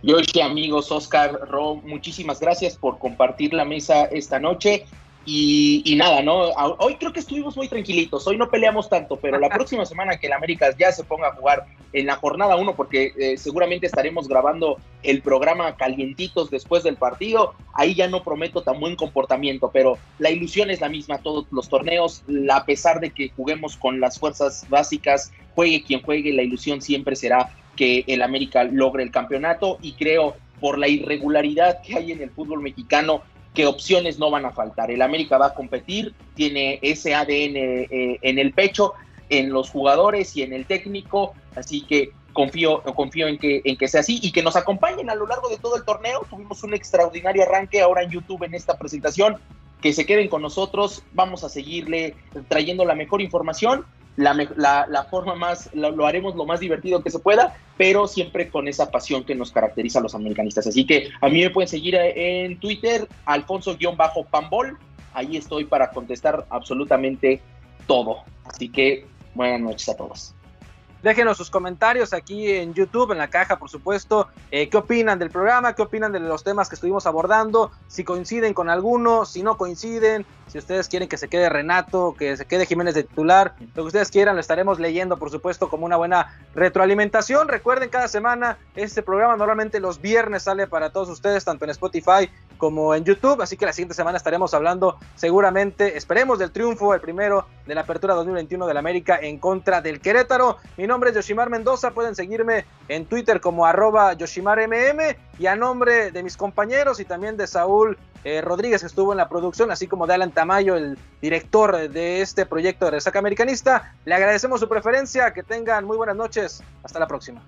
Speaker 3: Yoshi, amigos, Oscar, Ro, muchísimas gracias por compartir la mesa esta noche. Y, nada, ¿no? Hoy creo que estuvimos muy tranquilitos, hoy no peleamos tanto, pero la <laughs> próxima semana que el América ya se ponga a jugar en la jornada 1, porque eh, seguramente estaremos grabando el programa calientitos después del partido, ahí ya no prometo tan buen comportamiento, pero la ilusión es la misma todos los torneos, a pesar de que juguemos con las fuerzas básicas, juegue quien juegue, la ilusión siempre será que el América logre el campeonato y creo por la irregularidad que hay en el fútbol mexicano que opciones no van a faltar. El América va a competir, tiene ese ADN eh, en el pecho, en los jugadores y en el técnico, así que confío, confío en, que, en que sea así y que nos acompañen a lo largo de todo el torneo. Tuvimos un extraordinario arranque ahora en YouTube en esta presentación. Que se queden con nosotros, vamos a seguirle trayendo la mejor información la, forma más, lo, haremos lo más divertido que se pueda, pero siempre con esa pasión que nos caracteriza a los americanistas. Así que a mí me pueden seguir en Twitter, alfonso-pambol, ahí estoy para contestar absolutamente todo. Así que buenas noches a todos.
Speaker 1: Déjenos sus comentarios aquí en YouTube, en la caja, por supuesto. Eh, ¿Qué opinan del programa? ¿Qué opinan de los temas que estuvimos abordando? Si coinciden con alguno, si no coinciden, si ustedes quieren que se quede Renato, que se quede Jiménez de titular, lo que ustedes quieran, lo estaremos leyendo, por supuesto, como una buena retroalimentación. Recuerden, cada semana este programa normalmente los viernes sale para todos ustedes, tanto en Spotify como en YouTube. Así que la siguiente semana estaremos hablando seguramente, esperemos del triunfo, el primero de la apertura 2021 del América en contra del Querétaro. Nombre es Yoshimar Mendoza, pueden seguirme en Twitter como arroba YoshimarMM y a nombre de mis compañeros y también de Saúl eh, Rodríguez que estuvo en la producción, así como de Alan Tamayo, el director de este proyecto de Resaca Americanista, le agradecemos su preferencia, que tengan muy buenas noches, hasta la próxima.